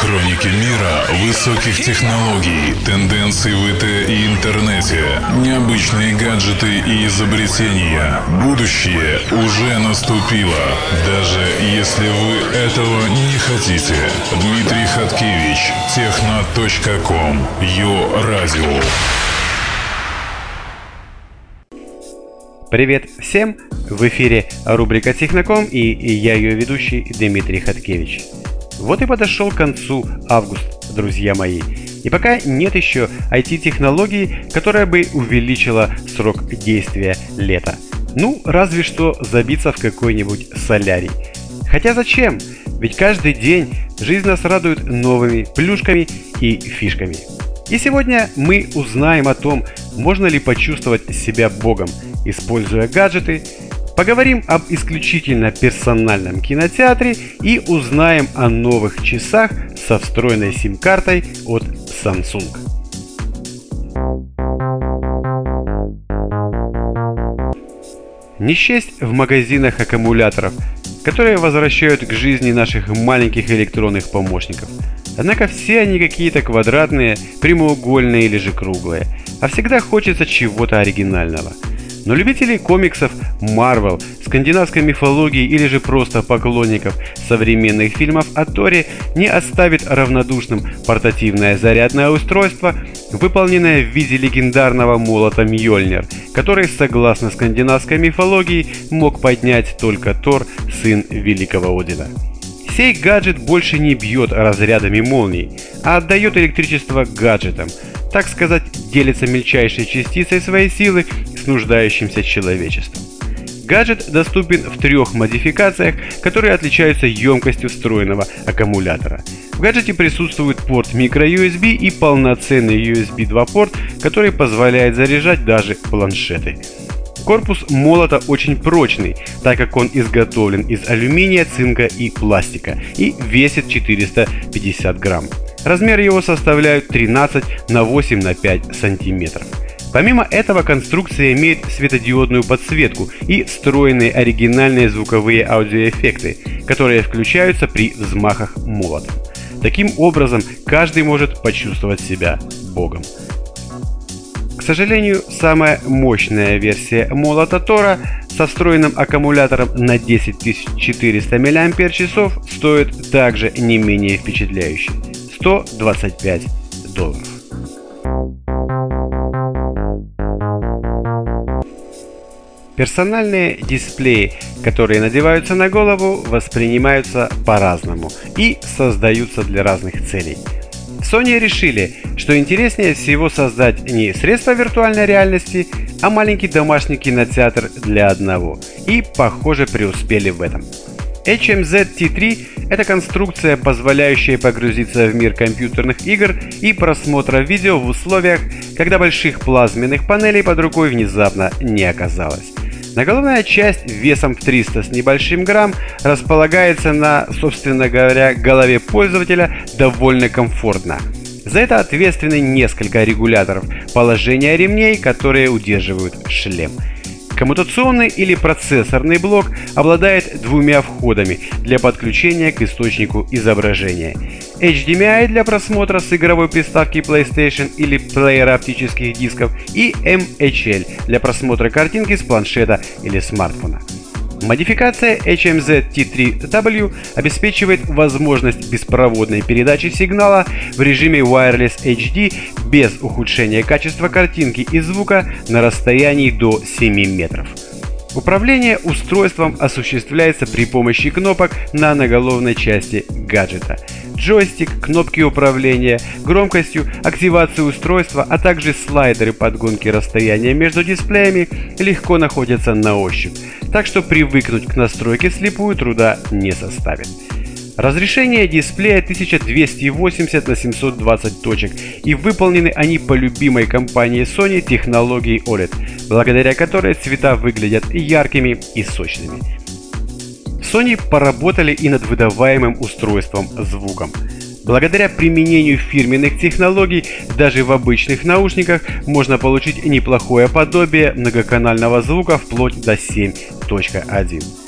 Хроники мира высоких технологий, тенденций в ИТ и интернете, необычные гаджеты и изобретения. Будущее уже наступило, даже если вы этого не хотите. Дмитрий Хаткевич, техно.ком, Йо Радио. Привет всем! В эфире рубрика Техноком и я ее ведущий Дмитрий Хаткевич. Вот и подошел к концу август, друзья мои. И пока нет еще IT-технологии, которая бы увеличила срок действия лета. Ну, разве что забиться в какой-нибудь солярий. Хотя зачем? Ведь каждый день жизнь нас радует новыми плюшками и фишками. И сегодня мы узнаем о том, можно ли почувствовать себя богом, используя гаджеты, поговорим об исключительно персональном кинотеатре и узнаем о новых часах со встроенной сим-картой от Samsung. Не в магазинах аккумуляторов, которые возвращают к жизни наших маленьких электронных помощников. Однако все они какие-то квадратные, прямоугольные или же круглые, а всегда хочется чего-то оригинального – но любителей комиксов Marvel, скандинавской мифологии или же просто поклонников современных фильмов о Торе не оставит равнодушным портативное зарядное устройство, выполненное в виде легендарного молота Мьёльнир, который, согласно скандинавской мифологии, мог поднять только Тор, сын великого Одина. Сей гаджет больше не бьет разрядами молний, а отдает электричество гаджетам, так сказать, делится мельчайшей частицей своей силы с нуждающимся человечеством. Гаджет доступен в трех модификациях, которые отличаются емкостью встроенного аккумулятора. В гаджете присутствует порт microUSB и полноценный USB 2 порт, который позволяет заряжать даже планшеты. Корпус молота очень прочный, так как он изготовлен из алюминия, цинка и пластика и весит 450 грамм. Размер его составляет 13 на 8 на 5 сантиметров. Помимо этого конструкция имеет светодиодную подсветку и встроенные оригинальные звуковые аудиоэффекты, которые включаются при взмахах молотом. Таким образом, каждый может почувствовать себя богом. К сожалению, самая мощная версия молота Тора со встроенным аккумулятором на 10400 мАч стоит также не менее впечатляюще – 125 долларов. Персональные дисплеи, которые надеваются на голову, воспринимаются по-разному и создаются для разных целей. Sony решили, что интереснее всего создать не средство виртуальной реальности, а маленький домашний кинотеатр для одного. И, похоже, преуспели в этом. HMZ T3 – это конструкция, позволяющая погрузиться в мир компьютерных игр и просмотра видео в условиях, когда больших плазменных панелей под рукой внезапно не оказалось. Наголовная часть весом в 300 с небольшим грамм располагается на, собственно говоря, голове пользователя довольно комфортно. За это ответственны несколько регуляторов положения ремней, которые удерживают шлем. Коммутационный или процессорный блок обладает двумя входами для подключения к источнику изображения. HDMI для просмотра с игровой приставки PlayStation или плеера оптических дисков и MHL для просмотра картинки с планшета или смартфона. Модификация HMZ T3W обеспечивает возможность беспроводной передачи сигнала в режиме Wireless HD без ухудшения качества картинки и звука на расстоянии до 7 метров. Управление устройством осуществляется при помощи кнопок на наголовной части гаджета. Джойстик, кнопки управления, громкостью, активацию устройства, а также слайдеры подгонки расстояния между дисплеями легко находятся на ощупь, так что привыкнуть к настройке слепую труда не составит. Разрешение дисплея 1280 на 720 точек и выполнены они по любимой компании Sony технологии OLED, благодаря которой цвета выглядят яркими и сочными. Sony поработали и над выдаваемым устройством звуком. Благодаря применению фирменных технологий даже в обычных наушниках можно получить неплохое подобие многоканального звука вплоть до 7.1.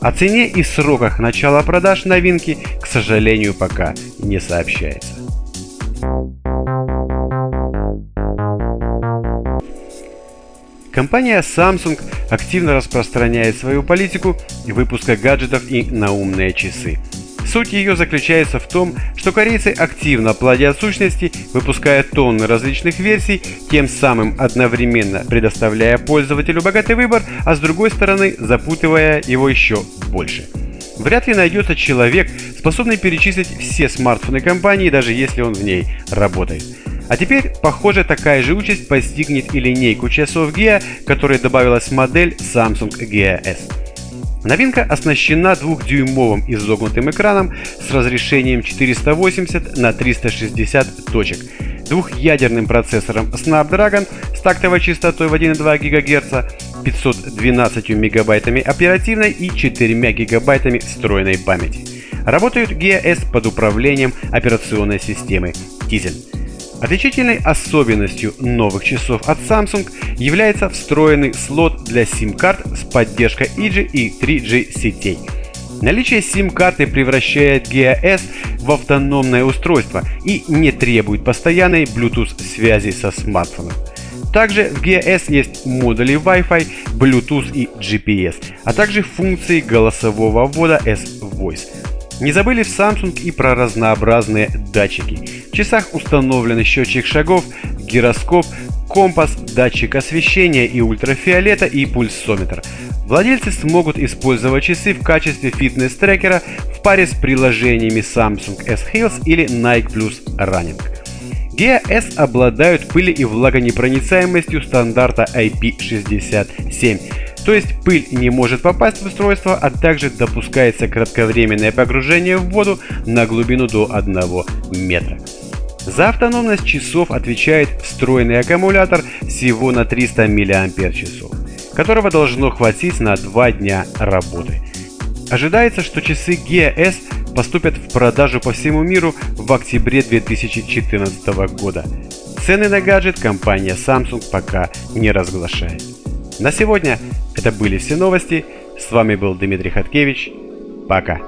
О цене и сроках начала продаж новинки, к сожалению, пока не сообщается. Компания Samsung активно распространяет свою политику выпуска гаджетов и на умные часы. Суть ее заключается в том, что корейцы активно плодят сущности, выпуская тонны различных версий, тем самым одновременно предоставляя пользователю богатый выбор, а с другой стороны запутывая его еще больше. Вряд ли найдется человек, способный перечислить все смартфоны компании, даже если он в ней работает. А теперь, похоже, такая же участь постигнет и линейку часов Gear, которой добавилась модель Samsung Gear S. Новинка оснащена двухдюймовым изогнутым экраном с разрешением 480 на 360 точек, двухъядерным процессором Snapdragon с тактовой частотой в 1,2 ГГц, 512 мегабайтами оперативной и 4 гигабайтами встроенной памяти. Работают GS под управлением операционной системы Tizen. Отличительной особенностью новых часов от Samsung является встроенный слот для SIM-карт с поддержкой 2G и 3G сетей. Наличие SIM-карты превращает Gear S в автономное устройство и не требует постоянной Bluetooth связи со смартфоном. Также в Gear S есть модули Wi-Fi, Bluetooth и GPS, а также функции голосового ввода S-Voice. Не забыли в Samsung и про разнообразные датчики. В часах установлены счетчик шагов, гироскоп, компас, датчик освещения и ультрафиолета и пульсометр. Владельцы смогут использовать часы в качестве фитнес-трекера в паре с приложениями Samsung S Health или Nike Plus Running. Gear S обладают пыли и влагонепроницаемостью стандарта IP67, то есть пыль не может попасть в устройство, а также допускается кратковременное погружение в воду на глубину до 1 метра. За автономность часов отвечает встроенный аккумулятор всего на 300 мАч, которого должно хватить на 2 дня работы. Ожидается, что часы Gear S поступят в продажу по всему миру в октябре 2014 года. Цены на гаджет компания Samsung пока не разглашает. На сегодня это были все новости. С вами был Дмитрий Хаткевич. Пока.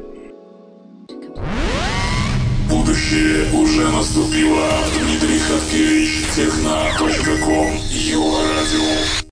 Будущее уже наступило. Дмитрий Хаткевич, радио.